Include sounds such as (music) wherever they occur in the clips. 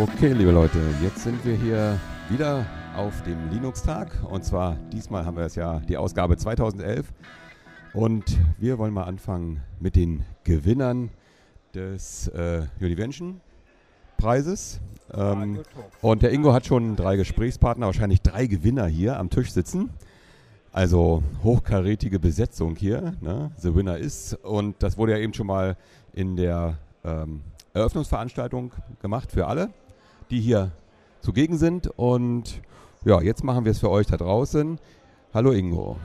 Okay, liebe Leute, jetzt sind wir hier wieder auf dem Linux-Tag. Und zwar diesmal haben wir es ja die Ausgabe 2011. Und wir wollen mal anfangen mit den Gewinnern des äh, Univention-Preises. Ähm, und der Ingo hat schon drei Gesprächspartner, wahrscheinlich drei Gewinner hier am Tisch sitzen. Also hochkarätige Besetzung hier. Ne? The Winner ist. Und das wurde ja eben schon mal in der ähm, Eröffnungsveranstaltung gemacht für alle, die hier zugegen sind. Und ja, jetzt machen wir es für euch da draußen. Hallo Ingo.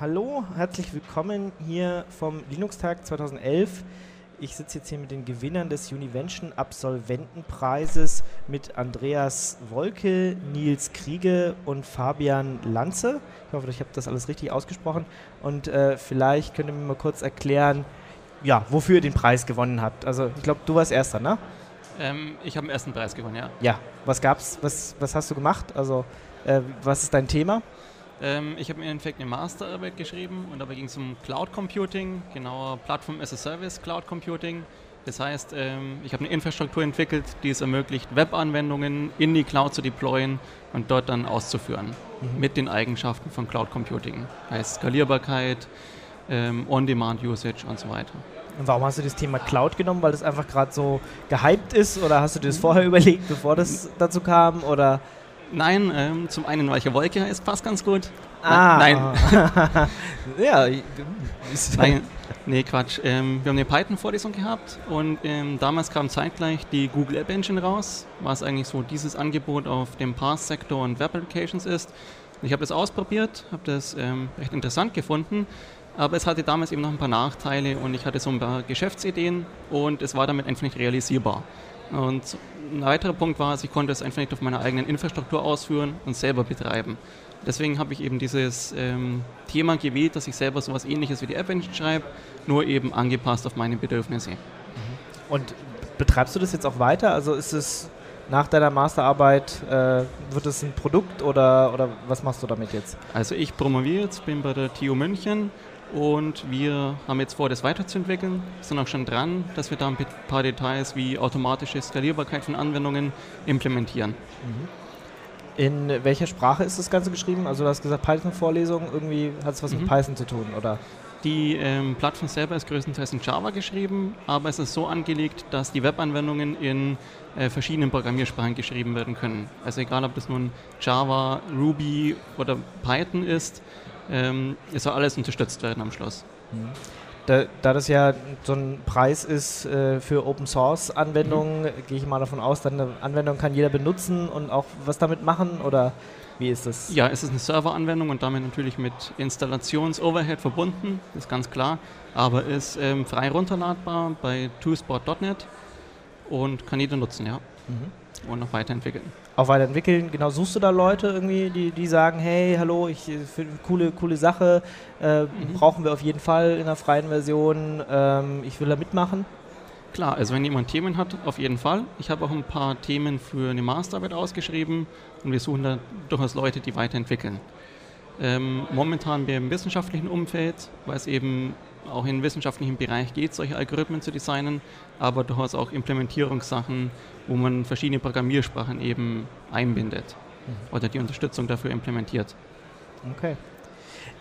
Hallo, herzlich willkommen hier vom Linux-Tag 2011. Ich sitze jetzt hier mit den Gewinnern des Univention Absolventenpreises mit Andreas Wolke, Nils Kriege und Fabian Lanze. Ich hoffe, ich habe das alles richtig ausgesprochen. Und äh, vielleicht könnt ihr mir mal kurz erklären, ja, wofür ihr den Preis gewonnen habt. Also ich glaube, du warst Erster, ne? Ähm, ich habe den ersten Preis gewonnen, ja. Ja, was gab's? Was, was hast du gemacht? Also äh, was ist dein Thema? Ähm, ich habe im Endeffekt eine Masterarbeit geschrieben und dabei ging es um Cloud Computing, genauer Plattform as a Service Cloud Computing. Das heißt, ähm, ich habe eine Infrastruktur entwickelt, die es ermöglicht, Webanwendungen in die Cloud zu deployen und dort dann auszuführen mhm. mit den Eigenschaften von Cloud Computing. Heißt Skalierbarkeit, ähm, On-Demand-Usage und so weiter. Und warum hast du das Thema Cloud genommen? Weil das einfach gerade so gehypt ist oder hast du dir das vorher (laughs) überlegt, bevor das dazu kam? Oder? Nein, ähm, zum einen, weil ich ja Wolke heißt, passt ganz gut. Ah, nein. (laughs) ja. nein, nee, Quatsch. Ähm, wir haben eine Python-Vorlesung gehabt und ähm, damals kam zeitgleich die Google App Engine raus, was eigentlich so dieses Angebot auf dem Pass-Sektor und Web-Applications ist. Ich habe das ausprobiert, habe das ähm, recht interessant gefunden, aber es hatte damals eben noch ein paar Nachteile und ich hatte so ein paar Geschäftsideen und es war damit einfach nicht realisierbar. Und ein weiterer Punkt war, ich konnte es einfach nicht auf meiner eigenen Infrastruktur ausführen und selber betreiben. Deswegen habe ich eben dieses ähm, Thema gewählt, dass ich selber so etwas ähnliches wie die App Engine schreibe, nur eben angepasst auf meine Bedürfnisse. Mhm. Und betreibst du das jetzt auch weiter? Also ist es nach deiner Masterarbeit, äh, wird es ein Produkt oder, oder was machst du damit jetzt? Also ich promoviere jetzt, bin bei der TU München und wir haben jetzt vor, das weiterzuentwickeln, sind auch schon dran, dass wir da ein paar Details wie automatische Skalierbarkeit von Anwendungen implementieren. Mhm. In welcher Sprache ist das Ganze geschrieben? Also du hast gesagt Python-Vorlesung, irgendwie hat es was mhm. mit Python zu tun, oder? Die ähm, Plattform selber ist größtenteils in Java geschrieben, aber es ist so angelegt, dass die Webanwendungen in äh, verschiedenen Programmiersprachen geschrieben werden können. Also egal, ob das nun Java, Ruby oder Python ist, ähm, es soll alles unterstützt werden am Schluss. Mhm. Da, da, das ja so ein Preis ist äh, für Open Source Anwendungen, mhm. gehe ich mal davon aus, dann eine Anwendung kann jeder benutzen und auch was damit machen oder wie ist das? Ja, es ist eine Serveranwendung und damit natürlich mit Installations-Overhead verbunden, ist ganz klar, aber ist ähm, frei runterladbar bei twosport.net und kann jeder nutzen, ja. Mhm und noch weiterentwickeln. Auch weiterentwickeln, genau. Suchst du da Leute irgendwie, die, die sagen, hey, hallo, ich äh, finde coole, coole Sache, äh, mhm. brauchen wir auf jeden Fall in der freien Version, ähm, ich will da mitmachen? Klar, also wenn jemand Themen hat, auf jeden Fall. Ich habe auch ein paar Themen für eine Masterarbeit ausgeschrieben und wir suchen da durchaus Leute, die weiterentwickeln. Ähm, momentan im wissenschaftlichen Umfeld, weil es eben auch im wissenschaftlichen Bereich geht, solche Algorithmen zu designen, aber durchaus auch Implementierungssachen, wo man verschiedene Programmiersprachen eben einbindet mhm. oder die Unterstützung dafür implementiert. Okay.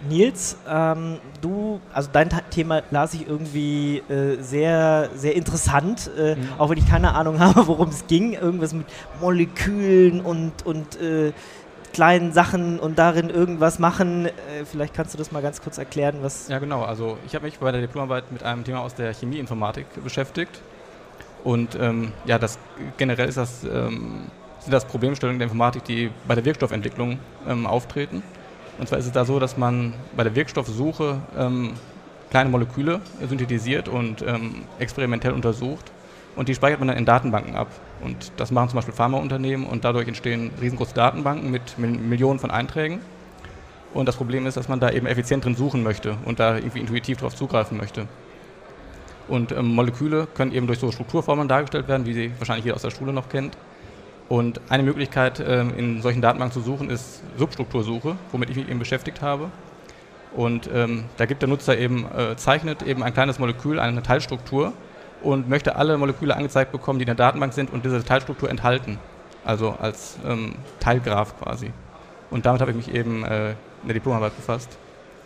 Nils, ähm, du, also dein Thema las ich irgendwie äh, sehr, sehr interessant, äh, mhm. auch wenn ich keine Ahnung (laughs) habe, worum es ging. Irgendwas mit Molekülen und, und äh, kleinen Sachen und darin irgendwas machen. Äh, vielleicht kannst du das mal ganz kurz erklären, was. Ja, genau. Also ich habe mich bei der Diplomarbeit mit einem Thema aus der Chemieinformatik beschäftigt. Und ähm, ja, das generell ist das, ähm, sind das Problemstellungen der Informatik, die bei der Wirkstoffentwicklung ähm, auftreten. Und zwar ist es da so, dass man bei der Wirkstoffsuche ähm, kleine Moleküle synthetisiert und ähm, experimentell untersucht und die speichert man dann in Datenbanken ab. Und das machen zum Beispiel Pharmaunternehmen und dadurch entstehen riesengroße Datenbanken mit Millionen von Einträgen. Und das Problem ist, dass man da eben effizient drin suchen möchte und da irgendwie intuitiv darauf zugreifen möchte. Und ähm, Moleküle können eben durch so Strukturformeln dargestellt werden, wie sie wahrscheinlich jeder aus der Schule noch kennt. Und eine Möglichkeit, ähm, in solchen Datenbanken zu suchen, ist Substruktursuche, womit ich mich eben beschäftigt habe. Und ähm, da gibt der Nutzer eben, äh, zeichnet eben ein kleines Molekül, eine Teilstruktur und möchte alle Moleküle angezeigt bekommen, die in der Datenbank sind und diese Teilstruktur enthalten. Also als ähm, Teilgraph quasi. Und damit habe ich mich eben äh, in der Diplomarbeit befasst.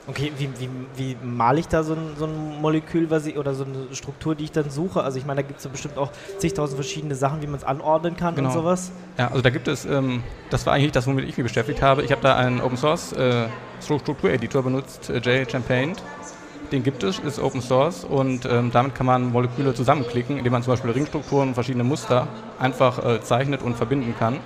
Okay, wie, wie, wie male ich da so ein, so ein Molekül was ich, oder so eine Struktur, die ich dann suche? Also ich meine, da gibt es ja bestimmt auch zigtausend verschiedene Sachen, wie man es anordnen kann genau. und sowas. Ja, also da gibt es, ähm, das war eigentlich das, womit ich mich beschäftigt habe. Ich habe da einen Open Source äh, Struktureditor benutzt, äh, JChampaint. Den gibt es, ist Open Source und ähm, damit kann man Moleküle zusammenklicken, indem man zum Beispiel Ringstrukturen und verschiedene Muster einfach äh, zeichnet und verbinden kann.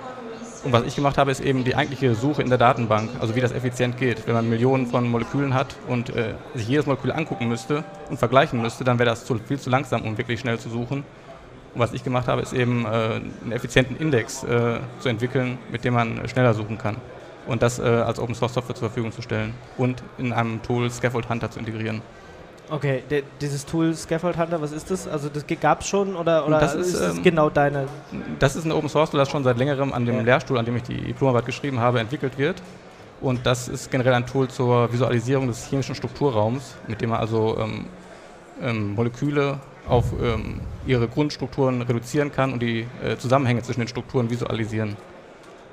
Und was ich gemacht habe, ist eben die eigentliche Suche in der Datenbank, also wie das effizient geht. Wenn man Millionen von Molekülen hat und äh, sich jedes Molekül angucken müsste und vergleichen müsste, dann wäre das zu, viel zu langsam, um wirklich schnell zu suchen. Und was ich gemacht habe, ist eben äh, einen effizienten Index äh, zu entwickeln, mit dem man schneller suchen kann. Und das äh, als Open Source Software zur Verfügung zu stellen und in einem Tool Scaffold Hunter zu integrieren. Okay, der, dieses Tool Scaffold Hunter, was ist das? Also das gab es schon oder, oder das ist, ist ähm, genau deine? Das ist ein Open Source Tool, das schon seit längerem an dem ja. Lehrstuhl, an dem ich die Diplomarbeit geschrieben habe, entwickelt wird. Und das ist generell ein Tool zur Visualisierung des chemischen Strukturraums, mit dem man also ähm, ähm, Moleküle auf ähm, ihre Grundstrukturen reduzieren kann und die äh, Zusammenhänge zwischen den Strukturen visualisieren.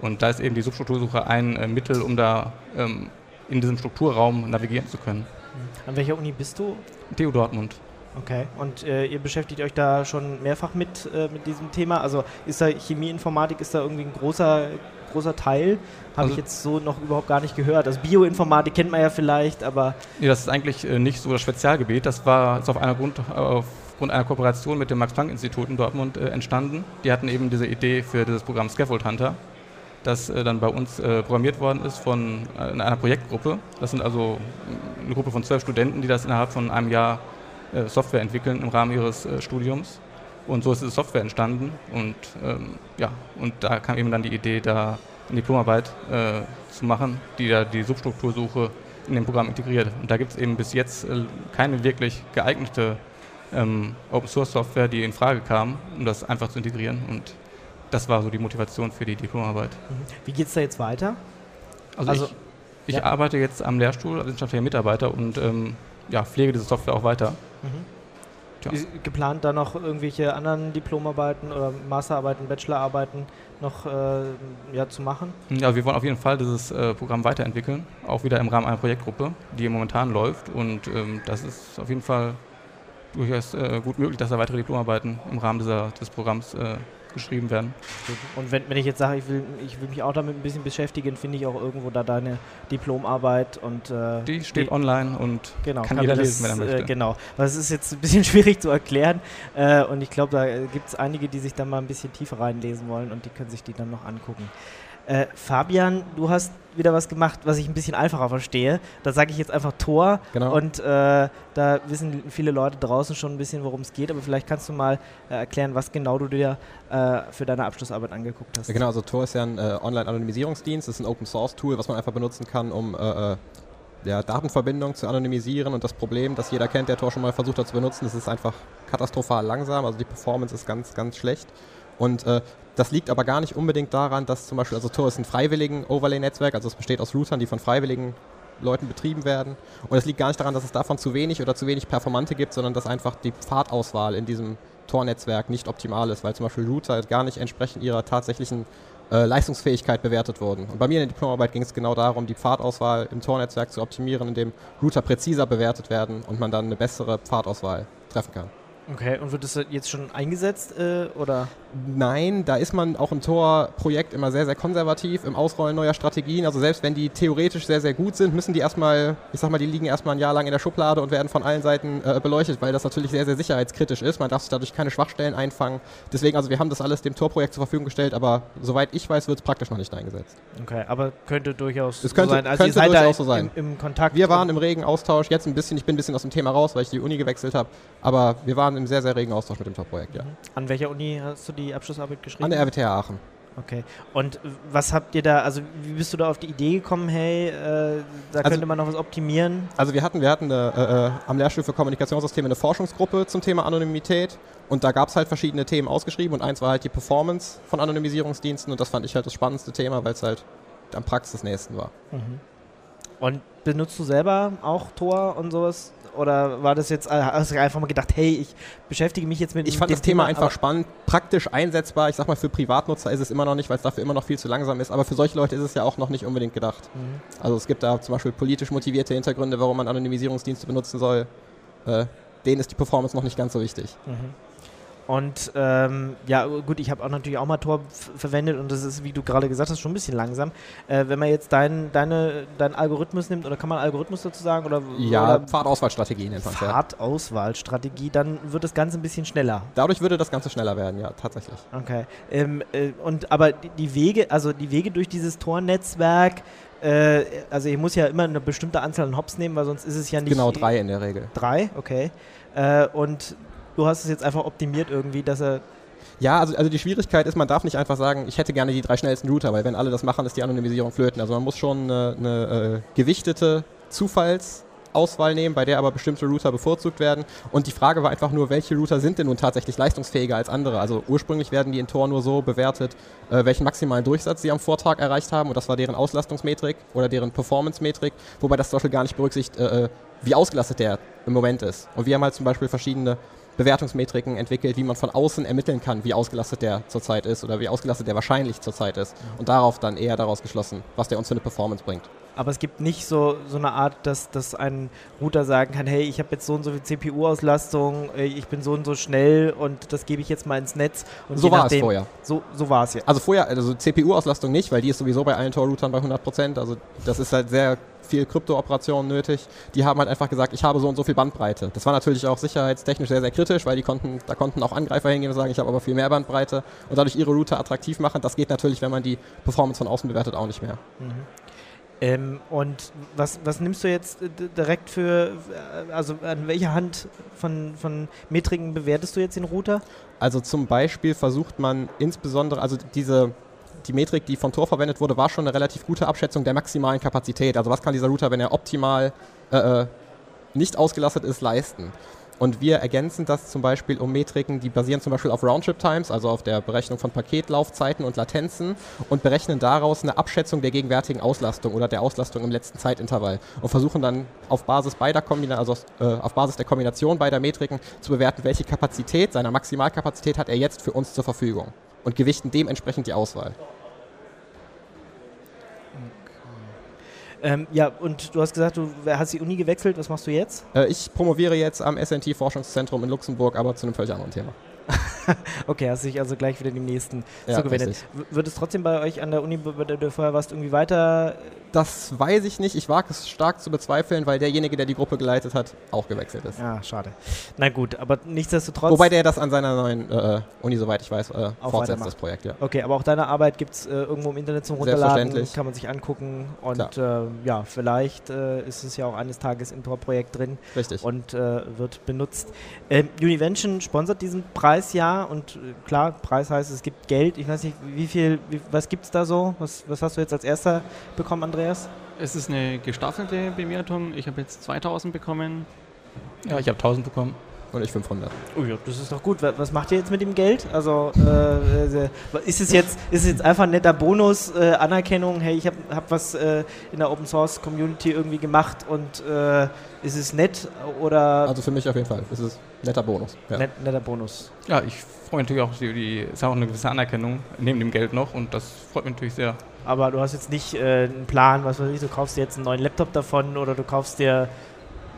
Und da ist eben die Substruktursuche ein äh, Mittel, um da ähm, in diesem Strukturraum navigieren zu können. An welcher Uni bist du? TU Dortmund. Okay, und äh, ihr beschäftigt euch da schon mehrfach mit, äh, mit diesem Thema? Also ist da Chemieinformatik, ist da irgendwie ein großer, großer Teil? Habe also ich jetzt so noch überhaupt gar nicht gehört. Also Bioinformatik kennt man ja vielleicht, aber... Nee, das ist eigentlich äh, nicht so das Spezialgebiet. Das war auf einer Grund, aufgrund einer Kooperation mit dem Max-Planck-Institut in Dortmund äh, entstanden. Die hatten eben diese Idee für dieses Programm Scaffold Hunter das äh, dann bei uns äh, programmiert worden ist von äh, in einer Projektgruppe. Das sind also eine Gruppe von zwölf Studenten, die das innerhalb von einem Jahr Software entwickeln im Rahmen ihres Studiums. Und so ist diese Software entstanden. Und ähm, ja, und da kam eben dann die Idee, da eine Diplomarbeit äh, zu machen, die da die Substruktursuche in dem Programm integriert. Und da gibt es eben bis jetzt keine wirklich geeignete ähm, Open Source Software, die in Frage kam, um das einfach zu integrieren. Und das war so die Motivation für die Diplomarbeit. Wie geht es da jetzt weiter? Also, also ich, ich ja. arbeite jetzt am Lehrstuhl als wissenschaftlicher Mitarbeiter und ähm, ja, pflege diese Software auch weiter. Mhm. Geplant da noch irgendwelche anderen Diplomarbeiten oder Masterarbeiten, Bachelorarbeiten noch äh, ja, zu machen? Ja, wir wollen auf jeden Fall dieses äh, Programm weiterentwickeln, auch wieder im Rahmen einer Projektgruppe, die momentan läuft. Und ähm, das ist auf jeden Fall durchaus äh, gut möglich, dass da weitere Diplomarbeiten im Rahmen dieser, des Programms äh, geschrieben werden. Und wenn, wenn ich jetzt sage, ich will, ich will mich auch damit ein bisschen beschäftigen, finde ich auch irgendwo da deine Diplomarbeit und äh, die steht die, online und genau, kann, kann jeder das, lesen, wenn er möchte. Äh, genau, das ist jetzt ein bisschen (laughs) schwierig zu erklären äh, und ich glaube, da gibt es einige, die sich da mal ein bisschen tiefer reinlesen wollen und die können sich die dann noch angucken. Äh, Fabian, du hast wieder was gemacht, was ich ein bisschen einfacher verstehe. Da sage ich jetzt einfach Tor. Genau. Und äh, da wissen viele Leute draußen schon ein bisschen, worum es geht. Aber vielleicht kannst du mal äh, erklären, was genau du dir äh, für deine Abschlussarbeit angeguckt hast. Ja, genau, also Tor ist ja ein äh, Online-Anonymisierungsdienst. Das ist ein Open-Source-Tool, was man einfach benutzen kann, um äh, der Datenverbindung zu anonymisieren. Und das Problem, das jeder kennt, der Tor schon mal versucht hat zu benutzen, das ist einfach katastrophal langsam. Also die Performance ist ganz, ganz schlecht. Und äh, das liegt aber gar nicht unbedingt daran, dass zum Beispiel, also Tor ist ein freiwilligen Overlay-Netzwerk, also es besteht aus Routern, die von freiwilligen Leuten betrieben werden. Und es liegt gar nicht daran, dass es davon zu wenig oder zu wenig Performante gibt, sondern dass einfach die Pfadauswahl in diesem Tor-Netzwerk nicht optimal ist, weil zum Beispiel Router gar nicht entsprechend ihrer tatsächlichen äh, Leistungsfähigkeit bewertet wurden. Und bei mir in der Diplomarbeit ging es genau darum, die Pfadauswahl im Tor-Netzwerk zu optimieren, indem Router präziser bewertet werden und man dann eine bessere Pfadauswahl treffen kann. Okay, und wird das jetzt schon eingesetzt äh, oder? Nein, da ist man auch im Tor-Projekt immer sehr, sehr konservativ im Ausrollen neuer Strategien. Also selbst wenn die theoretisch sehr, sehr gut sind, müssen die erstmal, ich sag mal, die liegen erstmal ein Jahr lang in der Schublade und werden von allen Seiten äh, beleuchtet, weil das natürlich sehr, sehr sicherheitskritisch ist. Man darf sich dadurch keine Schwachstellen einfangen. Deswegen, also wir haben das alles dem Tor-Projekt zur Verfügung gestellt, aber soweit ich weiß, wird es praktisch noch nicht eingesetzt. Okay, aber könnte durchaus es könnte, so sein. Also könnte ihr durchaus so sein. Im, Im, Kontakt. Wir waren im regen Austausch, jetzt ein bisschen, ich bin ein bisschen aus dem Thema raus, weil ich die Uni gewechselt habe, aber wir waren im sehr, sehr regen Austausch mit dem Top-Projekt, ja. Mhm. An welcher Uni hast du die Abschlussarbeit geschrieben? An der RWTH Aachen. Okay. Und was habt ihr da, also wie bist du da auf die Idee gekommen, hey, äh, da also, könnte man noch was optimieren? Also wir hatten, wir hatten eine, äh, äh, am Lehrstuhl für Kommunikationssysteme eine Forschungsgruppe zum Thema Anonymität und da gab es halt verschiedene Themen ausgeschrieben und eins war halt die Performance von Anonymisierungsdiensten und das fand ich halt das spannendste Thema, weil es halt am praxisnächsten war. Mhm. Und benutzt du selber auch Tor und sowas? Oder war das jetzt, äh, hast du einfach mal gedacht, hey, ich beschäftige mich jetzt mit Ich fand das Thema einfach aber- spannend, praktisch einsetzbar. Ich sag mal, für Privatnutzer ist es immer noch nicht, weil es dafür immer noch viel zu langsam ist. Aber für solche Leute ist es ja auch noch nicht unbedingt gedacht. Mhm. Also es gibt da zum Beispiel politisch motivierte Hintergründe, warum man Anonymisierungsdienste benutzen soll. Äh, denen ist die Performance noch nicht ganz so wichtig. Mhm. Und ähm, ja, gut, ich habe auch natürlich auch mal Tor verwendet und das ist, wie du gerade gesagt hast, schon ein bisschen langsam. Äh, wenn man jetzt deinen deine, deinen Algorithmus nimmt, oder kann man Algorithmus dazu sagen? Oder, Ja, oder Pfadauswahlstrategie nennt man es. Pfadauswahlstrategie, dann wird das Ganze ein bisschen schneller. Dadurch würde das Ganze schneller werden, ja, tatsächlich. Okay. Ähm, äh, und aber die, die Wege, also die Wege durch dieses Tornetzwerk, äh, also ich muss ja immer eine bestimmte Anzahl an Hops nehmen, weil sonst ist es ja nicht. Genau drei in der Regel. Drei, okay. Äh, und du hast es jetzt einfach optimiert irgendwie, dass er. Ja, also, also die Schwierigkeit ist, man darf nicht einfach sagen, ich hätte gerne die drei schnellsten Router, weil wenn alle das machen, ist die Anonymisierung flöten. Also man muss schon eine, eine äh, gewichtete Zufallsauswahl nehmen, bei der aber bestimmte Router bevorzugt werden. Und die Frage war einfach nur, welche Router sind denn nun tatsächlich leistungsfähiger als andere? Also ursprünglich werden die in Tor nur so bewertet, äh, welchen maximalen Durchsatz sie am Vortag erreicht haben. Und das war deren Auslastungsmetrik oder deren Performance-Metrik, wobei das zum Beispiel gar nicht berücksichtigt, äh, äh, wie ausgelastet der im Moment ist. Und wir haben halt zum Beispiel verschiedene Bewertungsmetriken entwickelt, wie man von außen ermitteln kann, wie ausgelastet der zurzeit ist oder wie ausgelastet der wahrscheinlich zurzeit ist. Und darauf dann eher daraus geschlossen, was der uns für eine Performance bringt. Aber es gibt nicht so, so eine Art, dass, dass ein Router sagen kann, hey, ich habe jetzt so und so viel CPU-Auslastung, äh, ich bin so und so schnell und das gebe ich jetzt mal ins Netz. Und so war es vorher. So, so war es ja. Also vorher, also CPU-Auslastung nicht, weil die ist sowieso bei allen Tor-Routern bei 100%. Also das ist halt sehr viel Krypto-Operationen nötig. Die haben halt einfach gesagt, ich habe so und so viel Bandbreite. Das war natürlich auch sicherheitstechnisch sehr, sehr kritisch, weil die konnten, da konnten auch Angreifer hingehen und sagen, ich habe aber viel mehr Bandbreite und dadurch ihre Router attraktiv machen. Das geht natürlich, wenn man die Performance von außen bewertet, auch nicht mehr. Mhm. Ähm, und was, was nimmst du jetzt äh, direkt für, äh, also an welcher Hand von, von Metriken bewertest du jetzt den Router? Also zum Beispiel versucht man insbesondere, also diese, die Metrik, die von Tor verwendet wurde, war schon eine relativ gute Abschätzung der maximalen Kapazität. Also was kann dieser Router, wenn er optimal äh, äh, nicht ausgelastet ist, leisten. Und wir ergänzen das zum Beispiel um Metriken, die basieren zum Beispiel auf Roundtrip-Times, also auf der Berechnung von Paketlaufzeiten und Latenzen und berechnen daraus eine Abschätzung der gegenwärtigen Auslastung oder der Auslastung im letzten Zeitintervall und versuchen dann auf Basis beider Kombina also äh, auf Basis der Kombination beider Metriken zu bewerten, welche Kapazität, seiner Maximalkapazität hat er jetzt für uns zur Verfügung und gewichten dementsprechend die Auswahl. Ähm, ja, und du hast gesagt, du hast die Uni gewechselt, was machst du jetzt? Äh, ich promoviere jetzt am SNT-Forschungszentrum in Luxemburg, aber zu einem völlig anderen Thema. (laughs) Okay, hast dich also gleich wieder dem nächsten Ja, zugewendet. Wird es trotzdem bei euch an der Uni, bei der du vorher warst, irgendwie weiter Das weiß ich nicht. Ich wage es stark zu bezweifeln, weil derjenige, der die Gruppe geleitet hat, auch gewechselt ist. Ja, schade. Na gut, aber nichtsdestotrotz. Wobei der das an seiner neuen äh, Uni, soweit ich weiß, äh, fortsetzt, das Projekt, ja. Okay, aber auch deine Arbeit gibt es äh, irgendwo im Internet zum Runterladen, kann man sich angucken und äh, ja, vielleicht äh, ist es ja auch eines Tages im Tor-Projekt drin Richtig. und äh, wird benutzt. Ähm, Univention sponsert diesen Preis ja und äh, klar, Preis heißt, es gibt Geld. Ich weiß nicht, wie viel, wie, was gibt es da so? Was, was hast du jetzt als erster bekommen, Andreas? Es ist eine gestaffelte Bewertung. Ich habe jetzt 2000 bekommen. Ja, ich habe 1000 bekommen. Und ich 500. Oh ja, das ist doch gut. Wa- Was macht ihr jetzt mit dem Geld? Also äh, äh, ist es jetzt ist es jetzt einfach ein netter Bonus, äh, Anerkennung? Hey, ich habe hab was äh, in der Open Source Community irgendwie gemacht und äh, ist es nett oder Also für mich auf jeden Fall. Das ist ein netter Bonus. Ja. net, netter Bonus? Ja, ich freue mich natürlich auch, die, die ist auch eine gewisse Anerkennung neben dem Geld noch und das freut mich natürlich sehr. Aber du hast jetzt nicht äh, einen Plan, was weiß ich, du kaufst dir jetzt einen neuen Laptop davon oder du kaufst dir.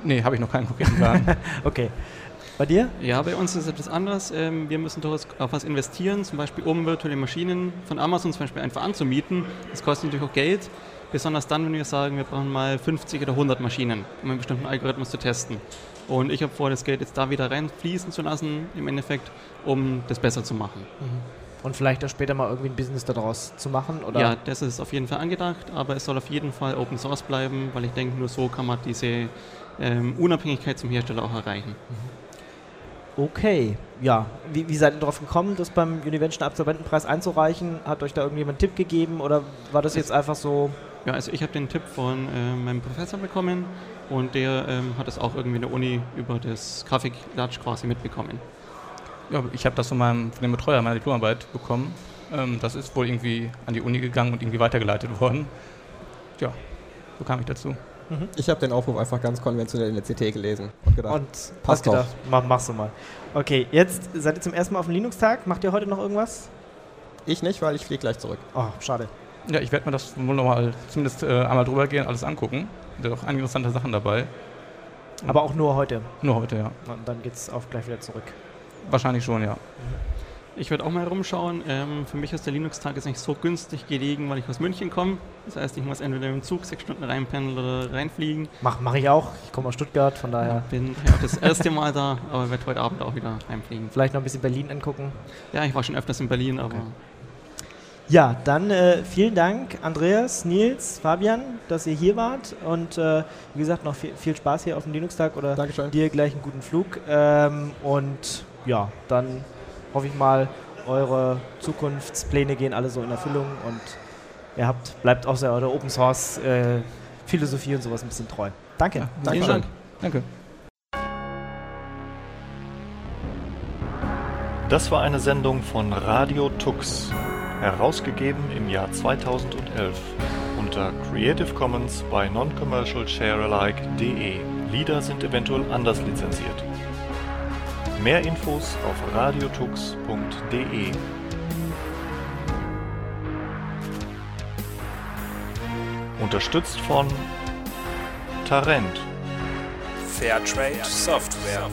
Nee, habe ich noch keinen konkreten Plan. (laughs) Okay. Bei dir? Ja, bei uns ist es etwas anders. Ähm, wir müssen durchaus auf was investieren, zum Beispiel um virtuelle Maschinen von Amazon zum Beispiel einfach anzumieten. Das kostet natürlich auch Geld, besonders dann, wenn wir sagen, wir brauchen mal 50 oder 100 Maschinen, um einen bestimmten Algorithmus zu testen. Und ich habe vor, das Geld jetzt da wieder reinfließen zu lassen, im Endeffekt, um das besser zu machen. Und vielleicht auch später mal irgendwie ein Business daraus zu machen? Oder? Ja, das ist auf jeden Fall angedacht, aber es soll auf jeden Fall Open Source bleiben, weil ich denke, nur so kann man diese ähm, Unabhängigkeit zum Hersteller auch erreichen. Okay, ja. Wie, wie seid ihr darauf gekommen, das beim Univention Absolventenpreis einzureichen? Hat euch da irgendjemand einen Tipp gegeben oder war das jetzt einfach so? Ja, also ich habe den Tipp von äh, meinem Professor bekommen und der ähm, hat es auch irgendwie in der Uni über das Grafiklatsch quasi mitbekommen. ja, ich habe das von, meinem, von dem Betreuer meiner Diplomarbeit bekommen. Ähm, das ist wohl irgendwie an die Uni gegangen und irgendwie weitergeleitet worden. Ja, so kam ich dazu. Mhm. Ich habe den Aufruf einfach ganz konventionell in der CT gelesen und gedacht, und passt gedacht, doch. Mach, machst du mal. Okay, jetzt seid ihr zum ersten Mal auf dem Linux-Tag. Macht ihr heute noch irgendwas? Ich nicht, weil ich fliege gleich zurück. Oh, schade. Ja, ich werde mir das wohl nochmal zumindest äh, einmal drüber gehen, alles angucken. Da sind auch einige interessante Sachen dabei. Aber auch nur heute? Nur heute, ja. Und dann geht es auch gleich wieder zurück? Wahrscheinlich schon, ja. Ich werde auch mal rumschauen. Ähm, für mich ist der Linux-Tag jetzt nicht so günstig gelegen, weil ich aus München komme. Das heißt, ich muss entweder im Zug sechs Stunden reinpendeln oder reinfliegen. Mach, mach ich auch. Ich komme aus Stuttgart, von daher. Ich bin ja, das erste Mal da, aber werde heute Abend auch wieder reinfliegen. Vielleicht noch ein bisschen Berlin angucken? Ja, ich war schon öfters in Berlin, aber okay. Ja, dann äh, vielen Dank, Andreas, Nils, Fabian, dass ihr hier wart und äh, wie gesagt, noch viel, viel, Spaß hier auf dem Linux-Tag oder Dankeschön. dir gleich einen guten Flug. Ähm, und ja, dann hoffe ich mal, eure Zukunftspläne gehen alle so in Erfüllung und ihr habt, bleibt auch eure Open Source äh, Philosophie und sowas ein bisschen treu. Danke. Ja, Danke. Dank. Danke. Das war eine Sendung von Radio Tux herausgegeben im Jahr 2011 unter Creative Commons bei noncommercialsharealike.de. Lieder sind eventuell anders lizenziert. Mehr Infos auf radiotux.de. Unterstützt von Tarent. Fairtrade Software.